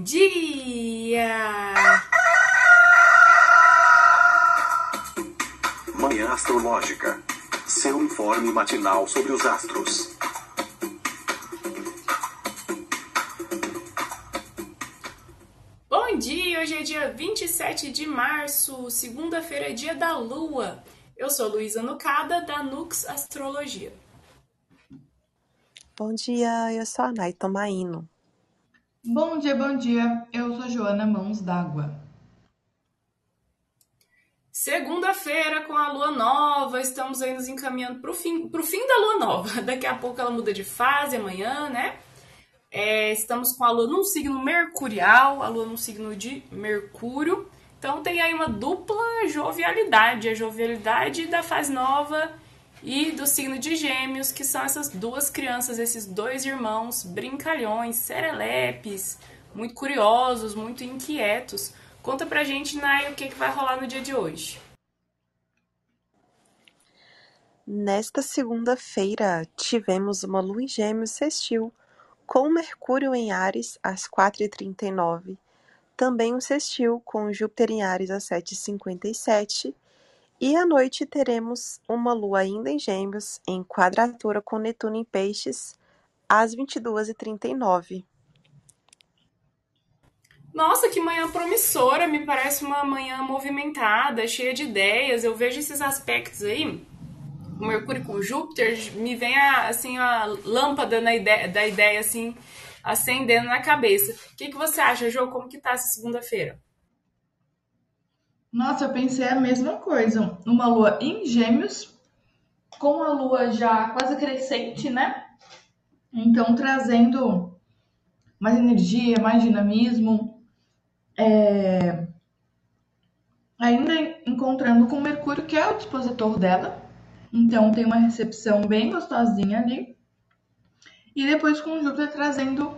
Bom dia! Manhã Astrológica. Seu informe matinal sobre os astros. Bom dia! Hoje é dia 27 de março, segunda-feira é dia da Lua. Eu sou Luísa Nucada, da Nux Astrologia. Bom dia, eu sou a Nay Tomaino. Bom dia, bom dia. Eu sou Joana Mãos d'Água. Segunda-feira com a lua nova, estamos aí nos encaminhando para o fim, pro fim da lua nova. Daqui a pouco ela muda de fase amanhã, né? É, estamos com a lua num signo mercurial, a lua num signo de Mercúrio. Então tem aí uma dupla jovialidade, a jovialidade da fase nova e do signo de Gêmeos, que são essas duas crianças, esses dois irmãos brincalhões, serelepes, muito curiosos, muito inquietos. Conta pra gente, Nai, o que, que vai rolar no dia de hoje. Nesta segunda-feira, tivemos uma lua em Gêmeos sextil, com Mercúrio em Ares às 4h39, também um sextil com Júpiter em Ares às 7h57 e à noite teremos uma lua ainda em Gêmeos, em quadratura com Netuno em Peixes, às 22h39. Nossa, que manhã promissora! Me parece uma manhã movimentada, cheia de ideias. Eu vejo esses aspectos aí. Mercúrio com Júpiter, me vem a, assim a lâmpada na ideia, da ideia assim acendendo na cabeça. O que, que você acha, Jô? Como que tá essa segunda-feira? Nossa, eu pensei a mesma coisa. Uma lua em Gêmeos, com a lua já quase crescente, né? Então, trazendo mais energia, mais dinamismo. É... Ainda encontrando com Mercúrio, que é o dispositor dela. Então, tem uma recepção bem gostosinha ali. E depois com Júpiter trazendo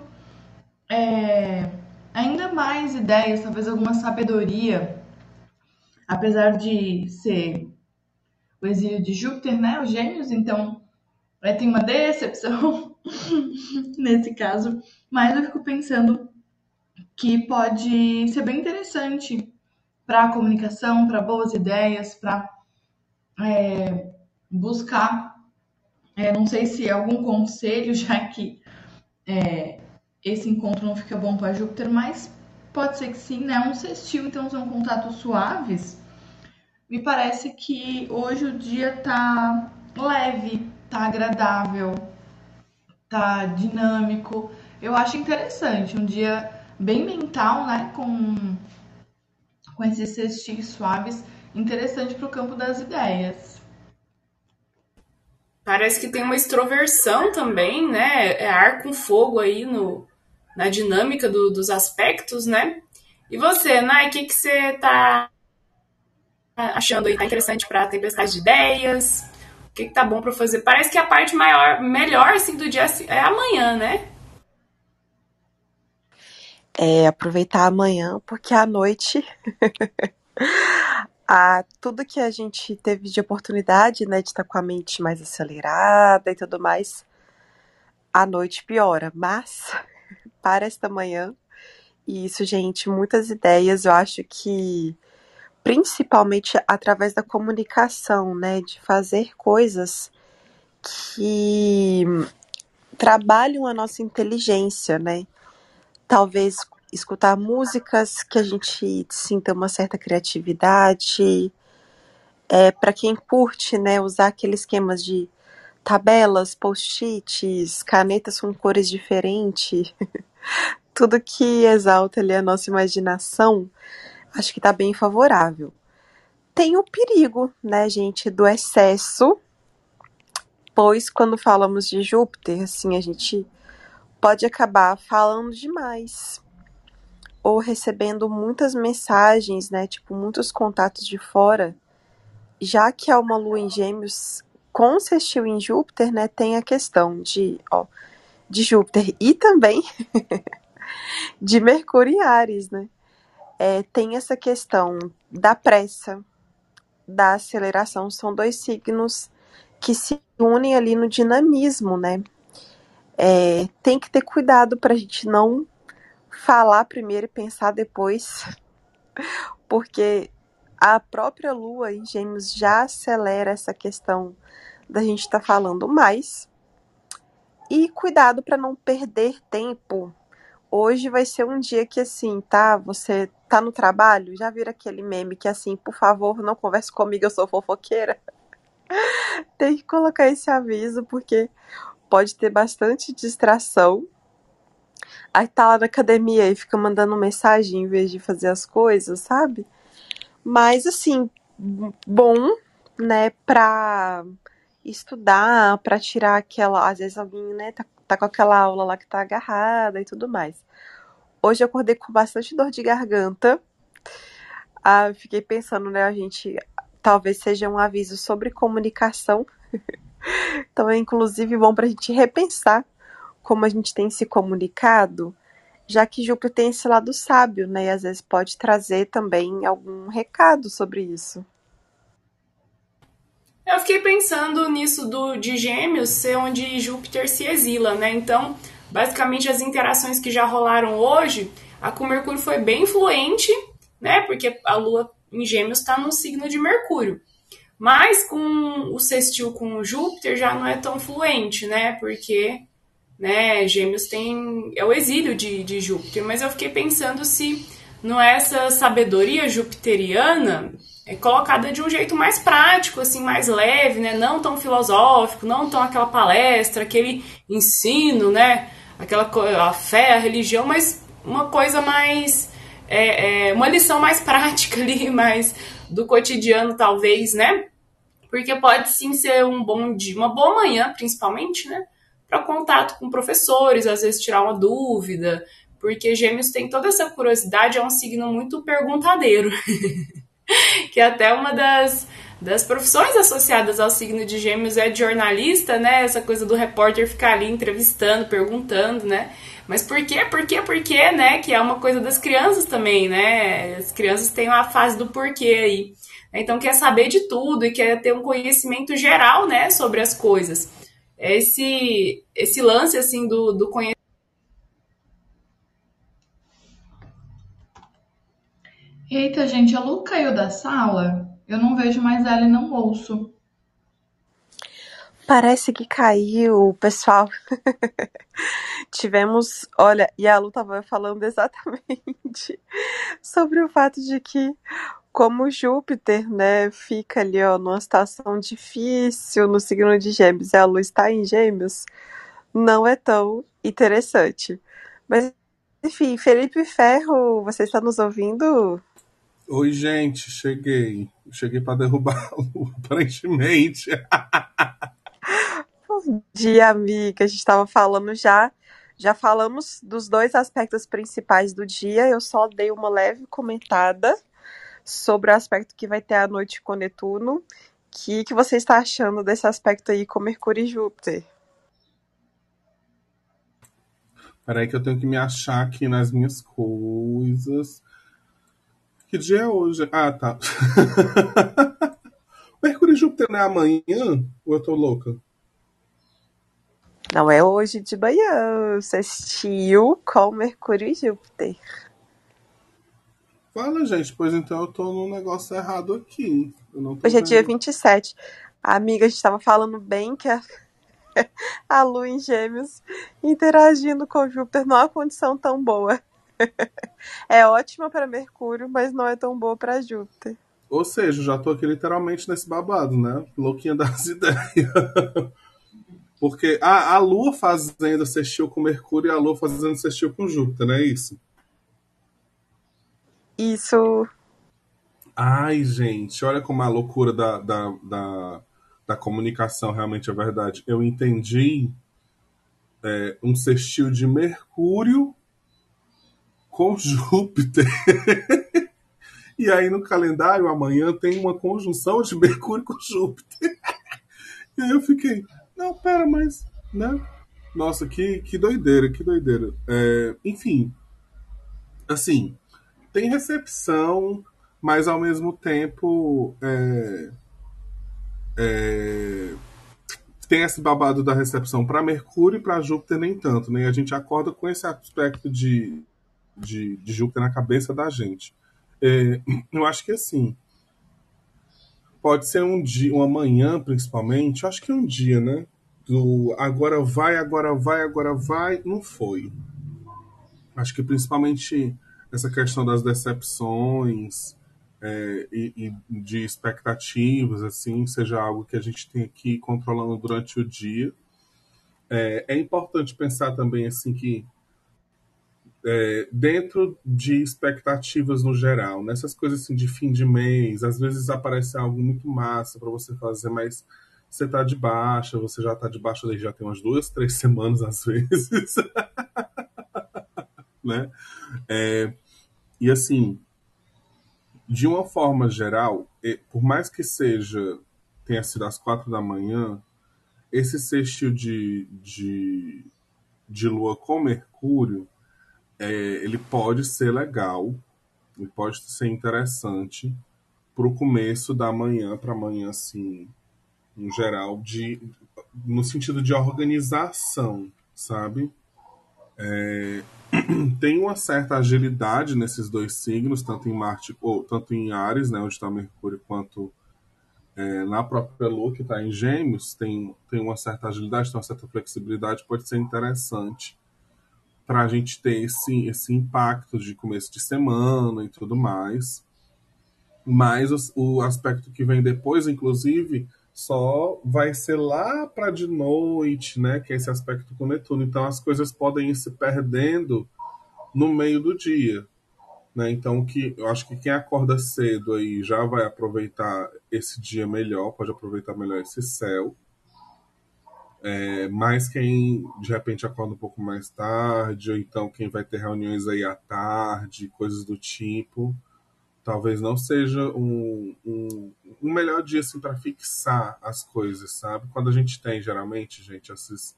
é... ainda mais ideias, talvez alguma sabedoria apesar de ser o exílio de Júpiter, né, os gêmeos, então é, tem uma decepção nesse caso, mas eu fico pensando que pode ser bem interessante para a comunicação, para boas ideias, para é, buscar, é, não sei se algum conselho, já que é, esse encontro não fica bom para Júpiter, mas pode ser que sim, né? Um sextil, então são contatos suaves me parece que hoje o dia tá leve, tá agradável, tá dinâmico. Eu acho interessante, um dia bem mental, né, com com esses cestis suaves, interessante para o campo das ideias. Parece que tem uma extroversão também, né? É ar com fogo aí no, na dinâmica do, dos aspectos, né? E você, Nai, o que, que você tá achando aí tá interessante para tempestade de ideias? O que, que tá bom para fazer? Parece que a parte maior, melhor assim do dia é amanhã, né? É, aproveitar amanhã, porque à noite a, tudo que a gente teve de oportunidade, né, de estar com a mente mais acelerada e tudo mais, à noite piora. Mas para esta manhã, e isso, gente, muitas ideias, eu acho que principalmente através da comunicação, né, de fazer coisas que trabalham a nossa inteligência, né? Talvez escutar músicas que a gente sinta uma certa criatividade. É, para quem curte, né, usar aqueles esquemas de tabelas, post-its, canetas com cores diferentes, tudo que exalta ali a nossa imaginação acho que está bem favorável. Tem o perigo, né, gente, do excesso, pois quando falamos de Júpiter, assim, a gente pode acabar falando demais ou recebendo muitas mensagens, né, tipo muitos contatos de fora, já que é uma lua em Gêmeos com sextil em Júpiter, né, tem a questão de, ó, de Júpiter e também de Mercúrio em Ares, né? É, tem essa questão da pressa, da aceleração. São dois signos que se unem ali no dinamismo, né? É, tem que ter cuidado para a gente não falar primeiro e pensar depois, porque a própria Lua em Gêmeos já acelera essa questão da gente estar tá falando mais. E cuidado para não perder tempo. Hoje vai ser um dia que assim, tá? Você tá no trabalho, já vira aquele meme que assim, por favor, não converse comigo, eu sou fofoqueira. Tem que colocar esse aviso porque pode ter bastante distração. Aí tá lá na academia e fica mandando mensagem em vez de fazer as coisas, sabe? Mas assim, bom, né, pra estudar, pra tirar aquela. Às vezes alguém, né, tá, tá com aquela aula lá que tá agarrada e tudo mais. Hoje eu acordei com bastante dor de garganta. Ah, fiquei pensando, né, a gente talvez seja um aviso sobre comunicação. então é inclusive bom para a gente repensar como a gente tem se comunicado, já que Júpiter tem esse lado sábio, né? E às vezes pode trazer também algum recado sobre isso. Eu fiquei pensando nisso do, de Gêmeos ser onde Júpiter se exila, né? Então, basicamente, as interações que já rolaram hoje, a com Mercúrio foi bem influente, né? Porque a Lua em Gêmeos está no signo de Mercúrio. Mas com o sextil com o Júpiter já não é tão fluente, né? Porque né, Gêmeos tem. é o exílio de, de Júpiter. Mas eu fiquei pensando se não é essa sabedoria jupiteriana é colocada de um jeito mais prático, assim, mais leve, né? Não tão filosófico, não tão aquela palestra, aquele ensino, né? Aquela a fé, a religião, mas uma coisa mais é, é, uma lição mais prática ali, mais do cotidiano, talvez, né? Porque pode sim ser um bom dia, uma boa manhã, principalmente, né? Para contato com professores, às vezes tirar uma dúvida, porque Gêmeos tem toda essa curiosidade, é um signo muito perguntadeiro, que é até uma das, das profissões associadas ao signo de Gêmeos é de jornalista, né? Essa coisa do repórter ficar ali entrevistando, perguntando, né? Mas por quê? Por quê? Por quê, né? Que é uma coisa das crianças também, né? As crianças têm uma fase do porquê aí. Então quer saber de tudo e quer ter um conhecimento geral, né, sobre as coisas. Esse esse lance assim do, do conhecimento Eita, gente, a Lu caiu da sala. Eu não vejo mais ela e não ouço. Parece que caiu, pessoal. Tivemos, olha, e a Lu estava falando exatamente sobre o fato de que como Júpiter, né, fica ali, ó, numa situação difícil no signo de Gêmeos, e a Lu está em Gêmeos, não é tão interessante. Mas, enfim, Felipe Ferro, você está nos ouvindo? Oi, gente, cheguei. Cheguei para derrubar a Lu, aparentemente. Bom dia, amiga. A gente estava falando já. Já falamos dos dois aspectos principais do dia. Eu só dei uma leve comentada sobre o aspecto que vai ter à noite com Netuno. O que, que você está achando desse aspecto aí com Mercúrio e Júpiter? Peraí que eu tenho que me achar aqui nas minhas coisas. Que dia é hoje? Ah, tá. Mercúrio e Júpiter não é amanhã? Ou eu tô louca? Não é hoje de manhã, sextil com Mercúrio e Júpiter. Fala, gente, pois então eu tô num negócio errado aqui. hoje é dia 27. A amiga, a gente tava falando bem que a, a Lua em Gêmeos interagindo com Júpiter não é uma condição tão boa. É ótima para Mercúrio, mas não é tão boa para Júpiter. Ou seja, já tô aqui literalmente nesse babado, né? Louquinha das ideias. Porque a, a Lua fazendo sextil com Mercúrio e a Lua fazendo sextil com Júpiter, não é isso? Isso. Ai, gente, olha como a loucura da, da, da, da comunicação realmente é verdade. Eu entendi é, um sextil de Mercúrio com Júpiter. e aí no calendário amanhã tem uma conjunção de Mercúrio com Júpiter. e aí eu fiquei, não, pera, mas, né? Nossa, que, que doideira, que doideira. É, enfim, assim, tem recepção, mas ao mesmo tempo é, é, tem esse babado da recepção para Mercúrio e para Júpiter nem tanto, né? A gente acorda com esse aspecto de de, de Júpiter na cabeça da gente. É, eu acho que assim, pode ser um dia, uma manhã principalmente, eu acho que é um dia, né? Do agora vai, agora vai, agora vai, não foi. Acho que principalmente essa questão das decepções é, e, e, de expectativas, assim, seja algo que a gente tem aqui controlando durante o dia. É, é importante pensar também assim que é, dentro de expectativas no geral, nessas coisas assim de fim de mês, às vezes aparece algo muito massa para você fazer, mas você tá de baixa, você já tá de baixa daí já tem umas duas, três semanas às vezes, né? É, e assim, de uma forma geral, por mais que seja tenha sido às quatro da manhã, esse sextil de, de, de lua com Mercúrio é, ele pode ser legal, ele pode ser interessante para o começo da manhã para amanhã, assim, no geral, de, no sentido de organização, sabe? É, tem uma certa agilidade nesses dois signos, tanto em Marte, ou tanto em Ares, né, onde está Mercúrio, quanto é, na própria Lua, que está em Gêmeos, tem, tem uma certa agilidade, tem uma certa flexibilidade, pode ser interessante para a gente ter esse, esse impacto de começo de semana e tudo mais. Mas o, o aspecto que vem depois, inclusive, só vai ser lá para de noite, né? Que é esse aspecto com Netuno. Então as coisas podem ir se perdendo no meio do dia. Né? Então que eu acho que quem acorda cedo aí já vai aproveitar esse dia melhor, pode aproveitar melhor esse céu. É, mas quem de repente acorda um pouco mais tarde, ou então quem vai ter reuniões aí à tarde, coisas do tipo, talvez não seja um, um, um melhor dia assim, para fixar as coisas, sabe? Quando a gente tem geralmente, gente, esses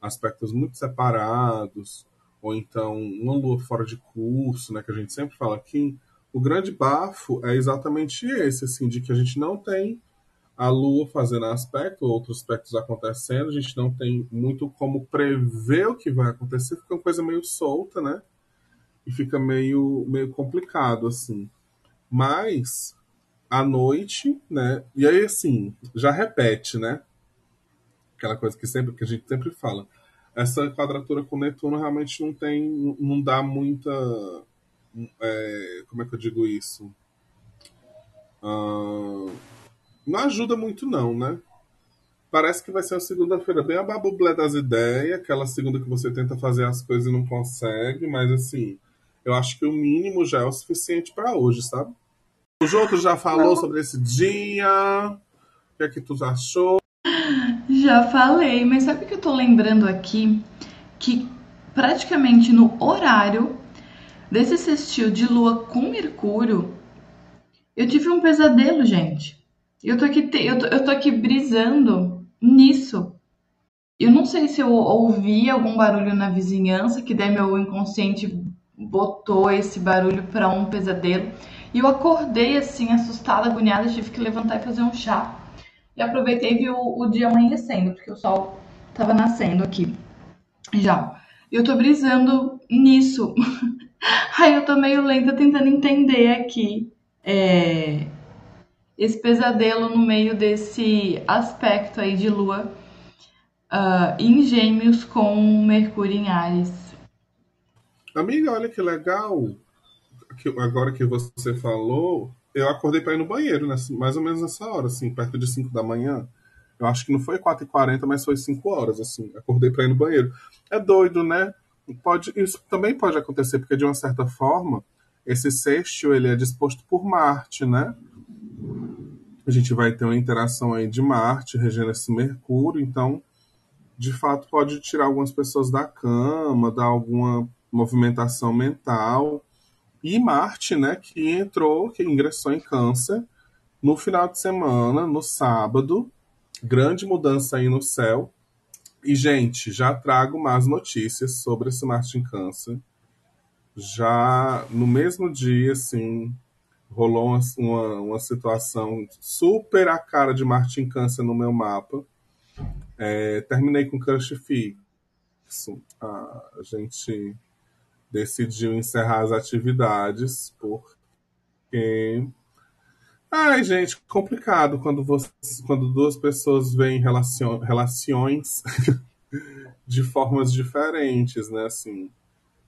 aspectos muito separados, ou então uma lua fora de curso, né, que a gente sempre fala aqui, o grande bafo é exatamente esse, assim, de que a gente não tem a Lua fazendo aspecto, outros aspectos acontecendo, a gente não tem muito como prever o que vai acontecer, fica uma coisa meio solta, né? E fica meio, meio complicado, assim. Mas, à noite, né? E aí, assim, já repete, né? Aquela coisa que, sempre, que a gente sempre fala. Essa quadratura com Netuno realmente não tem, não dá muita. É, como é que eu digo isso? Uh, não ajuda muito, não, né? Parece que vai ser uma segunda-feira bem a babublé das ideias, aquela segunda que você tenta fazer as coisas e não consegue, mas assim, eu acho que o mínimo já é o suficiente para hoje, sabe? O Joto já falou sobre esse dia. O que é que tu achou? Já falei, mas sabe o que eu tô lembrando aqui? Que praticamente no horário desse sextil de lua com Mercúrio, eu tive um pesadelo, gente. Eu tô aqui, eu tô, eu tô aqui brisando nisso. Eu não sei se eu ouvi algum barulho na vizinhança, que daí meu inconsciente botou esse barulho para um pesadelo. E eu acordei assim, assustada, agoniada, tive que levantar e fazer um chá. E aproveitei e vi o, o dia amanhecendo, porque o sol tava nascendo aqui. Já. Eu tô brisando nisso. Aí eu tô meio lenta tentando entender aqui. É, esse pesadelo no meio desse aspecto aí de Lua uh, em Gêmeos com Mercúrio em Ares. Amiga, olha que legal. Agora que você falou, eu acordei para ir no banheiro, né? mais ou menos nessa hora, assim, perto de 5 da manhã. Eu acho que não foi 4h40, mas foi 5 horas, assim. Acordei para ir no banheiro. É doido, né? Pode, isso também pode acontecer, porque de uma certa forma, esse sexto ele é disposto por Marte, né? A gente vai ter uma interação aí de Marte regendo esse Mercúrio, então de fato pode tirar algumas pessoas da cama, dar alguma movimentação mental. E Marte, né, que entrou, que ingressou em Câncer no final de semana, no sábado, grande mudança aí no céu. E gente, já trago mais notícias sobre esse Marte em Câncer. Já no mesmo dia, assim, rolou uma, uma, uma, situação super a cara de Martin Câncer no meu mapa. É, terminei com Crush Fixo. A gente decidiu encerrar as atividades porque Ai, gente, complicado quando, você, quando duas pessoas veem relacion, relações de formas diferentes, né? Assim,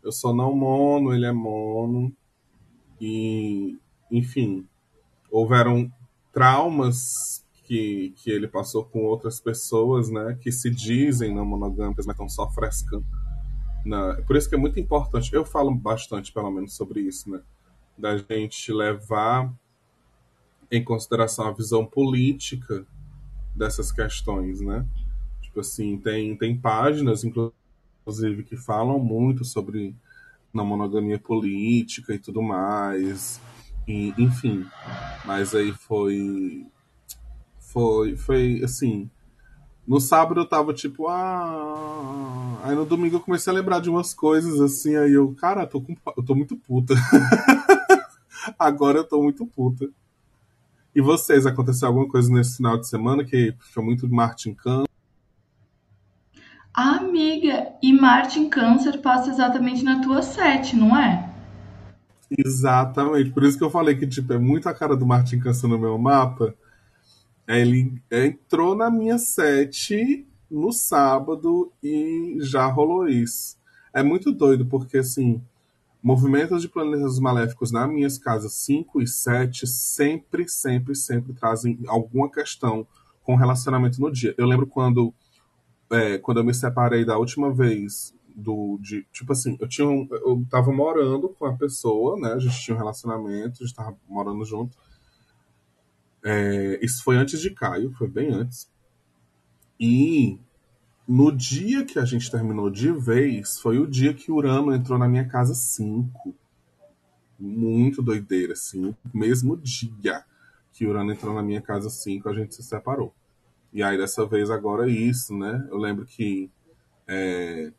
eu sou não mono, ele é mono, e, enfim, houveram traumas que, que ele passou com outras pessoas, né? Que se dizem não monogâmicas, mas estão só frescando. Na... Por isso que é muito importante, eu falo bastante, pelo menos, sobre isso, né? Da gente levar em consideração a visão política dessas questões, né? Tipo assim, tem, tem páginas, inclusive, que falam muito sobre na monogamia política e tudo mais. E, enfim, mas aí foi foi foi assim, no sábado eu tava tipo, ah, aí no domingo eu comecei a lembrar de umas coisas assim, aí eu, cara, tô com, eu tô muito puta. Agora eu tô muito puta. E vocês, aconteceu alguma coisa nesse final de semana que foi muito Martin Câncer? Amiga, e Martin Câncer passa exatamente na tua sete, não é? Exatamente. Por isso que eu falei que tipo, é muito a cara do Martin Câncer no meu mapa. Ele entrou na minha sete no sábado e já rolou isso. É muito doido, porque assim, Movimentos de planetas maléficos nas minhas casas 5 e 7 sempre, sempre, sempre trazem alguma questão com relacionamento no dia. Eu lembro quando, é, quando eu me separei da última vez do de tipo assim, eu tinha um, eu tava morando com a pessoa, né? A gente tinha um relacionamento, a gente tava morando junto. É, isso foi antes de Caio, foi bem antes. E no dia que a gente terminou de vez, foi o dia que Urano entrou na minha casa 5. Muito doideira, assim. Mesmo dia que Urano entrou na minha casa 5, a gente se separou. E aí, dessa vez, agora é isso, né? Eu lembro que é,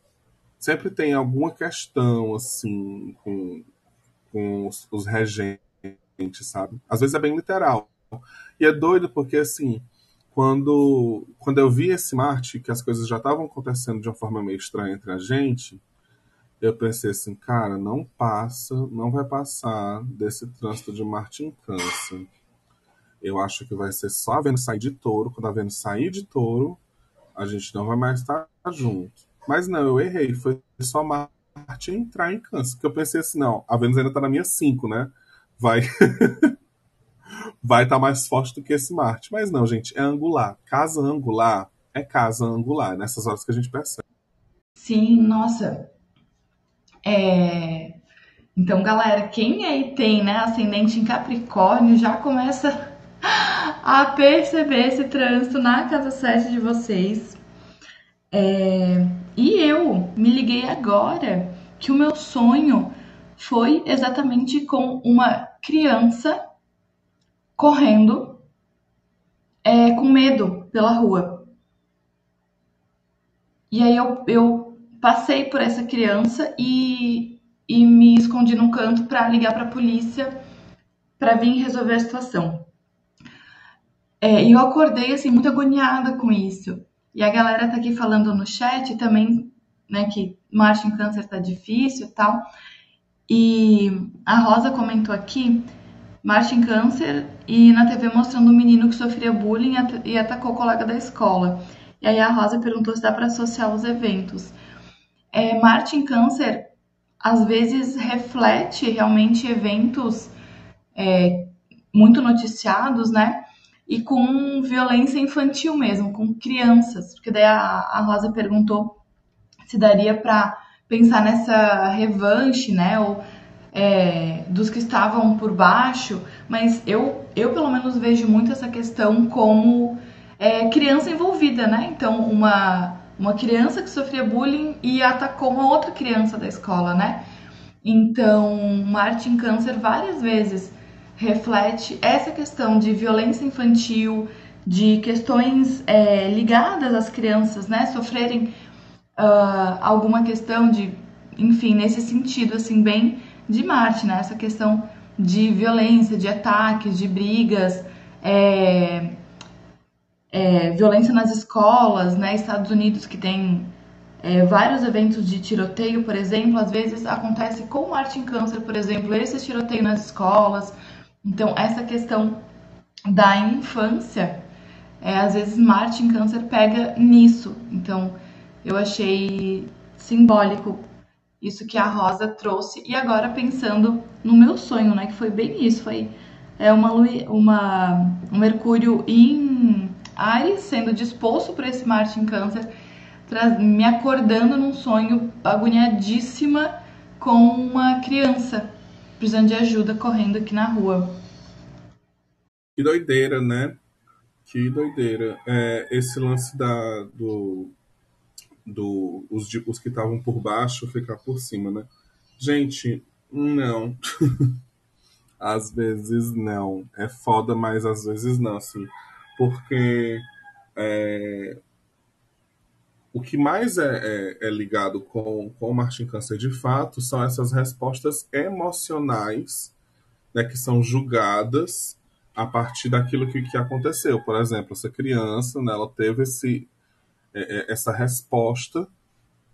sempre tem alguma questão, assim, com, com os, os regentes, sabe? Às vezes é bem literal. E é doido porque, assim, quando, quando eu vi esse Marte, que as coisas já estavam acontecendo de uma forma meio estranha entre a gente, eu pensei assim, cara, não passa, não vai passar desse trânsito de Marte em Câncer. Eu acho que vai ser só a Vênus sair de touro. Quando a Vênus sair de touro, a gente não vai mais estar junto. Mas não, eu errei. Foi só Marte entrar em Câncer. Porque eu pensei assim, não, a Vênus ainda está na minha 5, né? Vai. vai estar tá mais forte do que esse Marte. Mas não, gente, é angular. Casa angular é casa angular, nessas horas que a gente percebe. Sim, nossa. É... Então, galera, quem aí tem né, ascendente em Capricórnio já começa a perceber esse trânsito na casa 7 de vocês. É... E eu me liguei agora que o meu sonho foi exatamente com uma criança correndo é, com medo pela rua. E aí eu, eu passei por essa criança e, e me escondi num canto para ligar para a polícia para vir resolver a situação. É, e eu acordei assim muito agoniada com isso. E a galera tá aqui falando no chat também, né, que marcha em câncer tá difícil e tal. E a Rosa comentou aqui marcha em câncer e na TV mostrando um menino que sofria bullying e atacou o colega da escola. E aí a Rosa perguntou se dá para associar os eventos. É, Marte em câncer às vezes reflete realmente eventos é, muito noticiados, né? E com violência infantil mesmo, com crianças. Porque daí a, a Rosa perguntou se daria para pensar nessa revanche, né? Ou é, dos que estavam por baixo, mas eu, eu pelo menos vejo muito essa questão como é, criança envolvida, né? Então, uma, uma criança que sofria bullying e atacou uma outra criança da escola, né? Então, Martin Câncer várias vezes reflete essa questão de violência infantil, de questões é, ligadas às crianças, né? Sofrerem uh, alguma questão de, enfim, nesse sentido, assim, bem de Marte, né? Essa questão de violência, de ataques, de brigas, é, é, violência nas escolas, né? Estados Unidos que tem É, vários eventos de tiroteio, por exemplo, às vezes acontece com Marte em Câncer, por exemplo, esse tiroteio nas escolas. Então, essa questão da infância, é, às vezes Marte em Câncer pega nisso. Então, eu achei simbólico isso que a Rosa trouxe. E agora pensando no meu sonho, né, que foi bem isso, foi é uma, uma um Mercúrio em Ares sendo disposto para esse Marte em Câncer me acordando num sonho agoniadíssima com uma criança precisando de ajuda correndo aqui na rua. Que doideira, né? Que doideira. É, esse lance da, do, do os, os que estavam por baixo ficar por cima, né? Gente, não. às vezes não. É foda, mas às vezes não, assim. Porque é, o que mais é, é, é, ligado com, o Martin Câncer de fato são essas respostas emocionais né, que são julgadas a partir daquilo que, que aconteceu. Por exemplo, essa criança né, ela teve esse, é, é essa resposta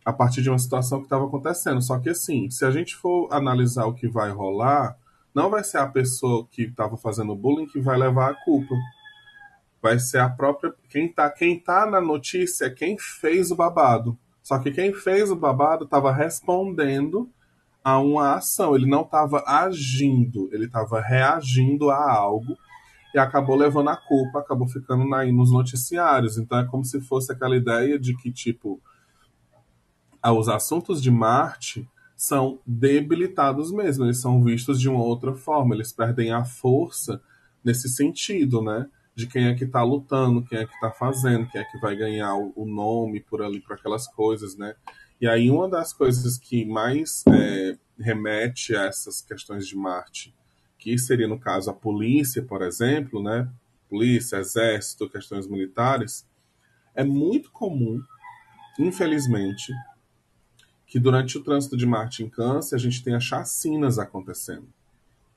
a partir de uma situação que estava acontecendo. Só que assim, se a gente for analisar o que vai rolar, não vai ser a pessoa que estava fazendo bullying que vai levar a culpa vai ser a própria. Quem tá, quem tá na notícia é quem fez o babado. Só que quem fez o babado estava respondendo a uma ação. Ele não estava agindo, ele estava reagindo a algo e acabou levando a culpa, acabou ficando na, nos noticiários. Então é como se fosse aquela ideia de que, tipo, os assuntos de Marte são debilitados mesmo, eles são vistos de uma outra forma, eles perdem a força nesse sentido, né? De quem é que está lutando, quem é que está fazendo, quem é que vai ganhar o, nome por ali, por aquelas coisas, né? E aí uma das coisas que mais é, remete a essas questões de Marte, que seria no caso a polícia, por exemplo, né? Polícia, exército, questões militares, é muito comum, infelizmente, que durante o trânsito de Marte em Câncer a gente tenha chacinas acontecendo,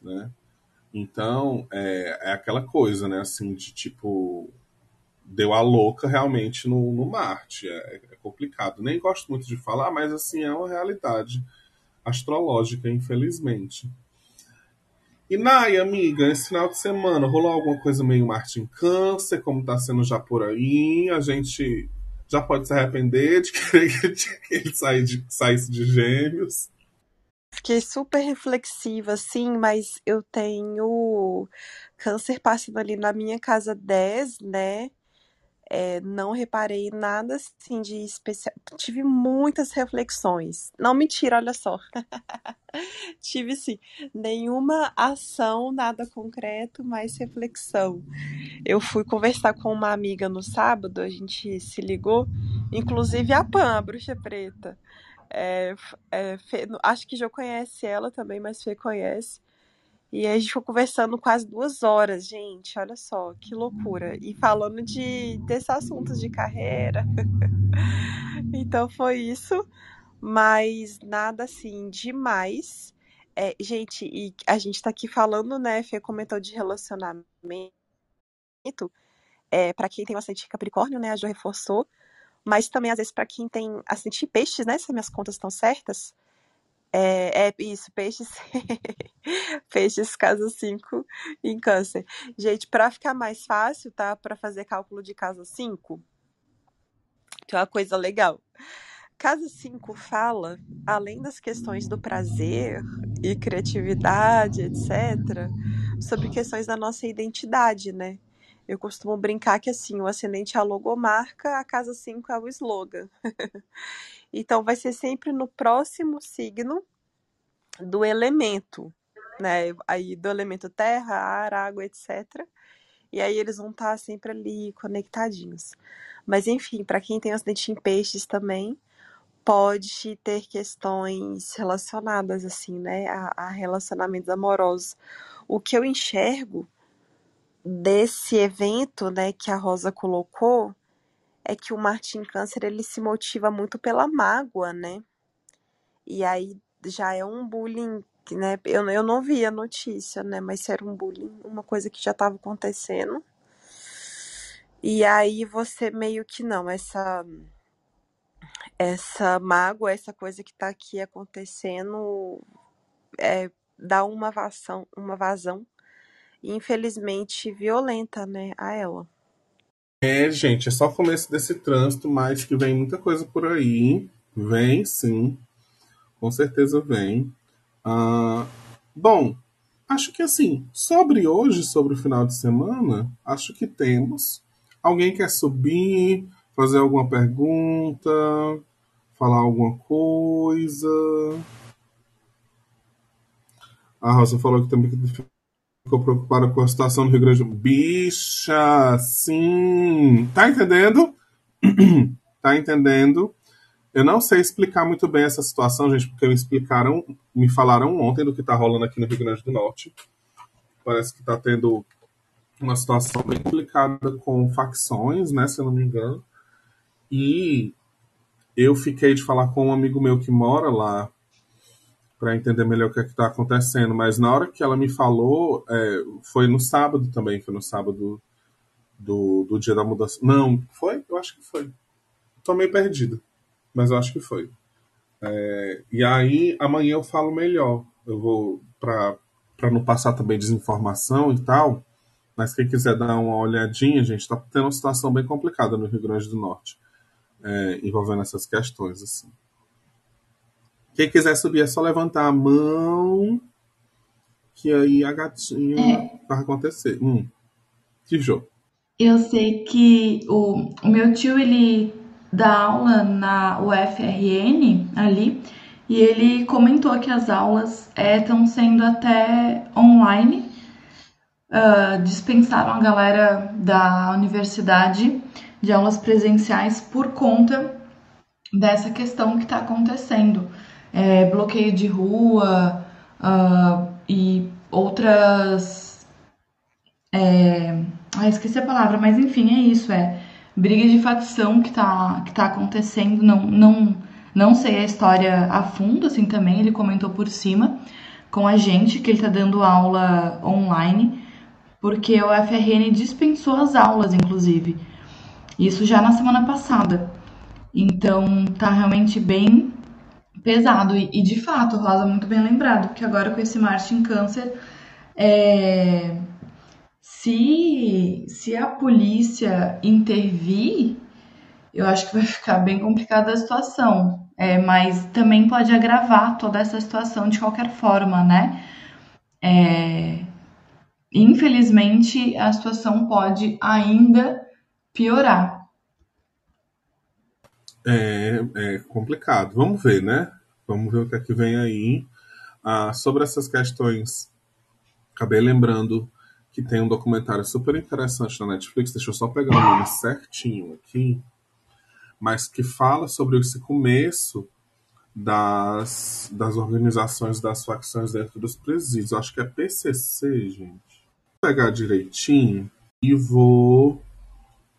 né? Então, é, é aquela coisa, né, assim, de tipo. Deu a louca realmente no, no Marte. É, é complicado. Nem gosto muito de falar, mas assim, é uma realidade astrológica, infelizmente. E Nai, amiga, esse final de semana rolou alguma coisa meio Marte em Câncer, como tá sendo já por aí? A gente já pode se arrepender de querer que ele saísse de gêmeos. Fiquei super reflexiva, assim, mas eu tenho câncer passando ali na minha casa 10, né? É, não reparei nada assim de especial. Tive muitas reflexões. Não, mentira, olha só. Tive sim. Nenhuma ação, nada concreto, mas reflexão. Eu fui conversar com uma amiga no sábado, a gente se ligou, inclusive a Pan, a bruxa preta. É, é, Fê, acho que já conhece ela também, mas Fê conhece. E a gente ficou conversando quase duas horas, gente. Olha só, que loucura. E falando de desses assuntos de carreira. então foi isso. Mas nada assim demais. É, gente, e a gente tá aqui falando, né? Fê comentou de relacionamento. É, para quem tem bastante Capricórnio, né? A Jo reforçou mas também às vezes para quem tem ascendente peixes, né? Se minhas contas estão certas. É, é isso, peixes. peixes, casa 5 em câncer. Gente, para ficar mais fácil, tá? Para fazer cálculo de casa 5, que é uma coisa legal. Casa 5 fala, além das questões do prazer e criatividade, etc., sobre questões da nossa identidade, né? Eu costumo brincar que assim, o ascendente é a logomarca, a casa 5 é o slogan. então vai ser sempre no próximo signo do elemento, né? Aí do elemento terra, ar, água, etc. E aí eles vão estar sempre ali conectadinhos. Mas enfim, para quem tem acidente em peixes também, pode ter questões relacionadas assim, né, a, a relacionamentos amorosos. O que eu enxergo desse evento, né, que a Rosa colocou, é que o Martin Câncer ele se motiva muito pela mágoa, né? E aí já é um bullying, né? Eu, eu não vi a notícia, né? Mas era um bullying, uma coisa que já estava acontecendo. E aí você meio que não, essa essa mágoa, essa coisa que tá aqui acontecendo, é, dá uma vazão, uma vazão, infelizmente violenta, né, a ela. É, gente, é só o começo desse trânsito, mas que vem muita coisa por aí. Vem, sim. Com certeza vem. Ah, bom, acho que assim, sobre hoje, sobre o final de semana, acho que temos. Alguém quer subir, fazer alguma pergunta, falar alguma coisa? A Rosa falou que também ficou preocupada com a situação no Rio Grande do Bicha, sim. Tá entendendo? tá entendendo? Eu não sei explicar muito bem essa situação, gente, porque me explicaram, me falaram ontem do que tá rolando aqui no Rio Grande do Norte. Parece que tá tendo uma situação bem complicada com facções, né, se eu não me engano. E eu fiquei de falar com um amigo meu que mora lá para entender melhor o que é está acontecendo. Mas na hora que ela me falou, é, foi no sábado também, foi no sábado do, do dia da mudança. Não, foi? Eu acho que foi. Tô meio perdido, mas eu acho que foi. É, e aí amanhã eu falo melhor. Eu vou para para não passar também desinformação e tal. Mas quem quiser dar uma olhadinha, gente, está tendo uma situação bem complicada no Rio Grande do Norte, é, envolvendo essas questões assim. Quem quiser subir é só levantar a mão, que aí a gatinha é. vai acontecer. Hum. Jogo? Eu sei que o, o meu tio, ele dá aula na UFRN ali, e ele comentou que as aulas estão é, sendo até online. Uh, dispensaram a galera da universidade de aulas presenciais por conta dessa questão que está acontecendo é, bloqueio de rua uh, e outras. É, ah, esqueci a palavra, mas enfim, é isso, é briga de facção que tá, que tá acontecendo, não, não, não sei a história a fundo, assim, também, ele comentou por cima com a gente que ele tá dando aula online, porque o FRN dispensou as aulas, inclusive, isso já na semana passada, então tá realmente bem pesado. E, e, de fato, Rosa, muito bem lembrado, porque agora com esse Marte em Câncer, é, se, se a polícia intervir, eu acho que vai ficar bem complicada a situação. É, mas também pode agravar toda essa situação de qualquer forma, né? É, infelizmente, a situação pode ainda piorar. É, é complicado. Vamos ver, né? Vamos ver o que é que vem aí. Ah, sobre essas questões, acabei lembrando que tem um documentário super interessante na Netflix, deixa eu só pegar o nome certinho aqui, mas que fala sobre esse começo das, das organizações das facções dentro dos presídios. Acho que é PCC, gente. Vou pegar direitinho e vou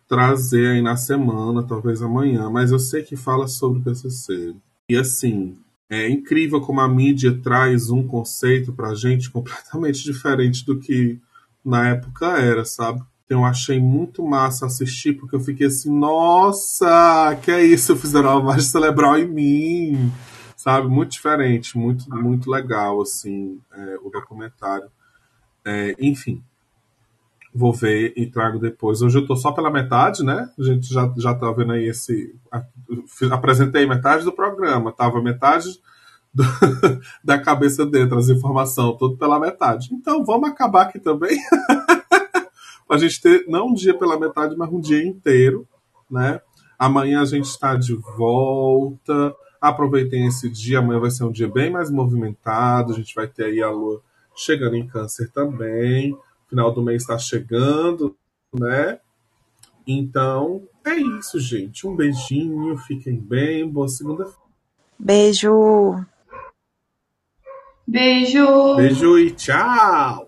trazer aí na semana, talvez amanhã, mas eu sei que fala sobre o PCC. E assim, é incrível como a mídia traz um conceito pra gente completamente diferente do que na época era, sabe? Eu achei muito massa assistir, porque eu fiquei assim, nossa, que é isso? Fizeram uma marcha celebral em mim, sabe? Muito diferente, muito, muito legal, assim, é, o documentário. É, enfim, vou ver e trago depois. Hoje eu tô só pela metade, né? A gente já, já tá vendo aí esse. Apresentei metade do programa, tava metade do, da cabeça dentro, as informações, tudo pela metade. Então vamos acabar aqui também. a gente ter não um dia pela metade, mas um dia inteiro, né? Amanhã a gente está de volta. Aproveitem esse dia, amanhã vai ser um dia bem mais movimentado. A gente vai ter aí a lua chegando em câncer também final do mês está chegando, né? Então, é isso, gente. Um beijinho, fiquem bem, boa segunda-feira. Beijo. Beijo. Beijo e tchau.